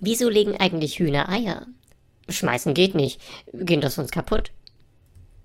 Wieso legen eigentlich Hühner Eier? Schmeißen geht nicht. Gehen das sonst kaputt?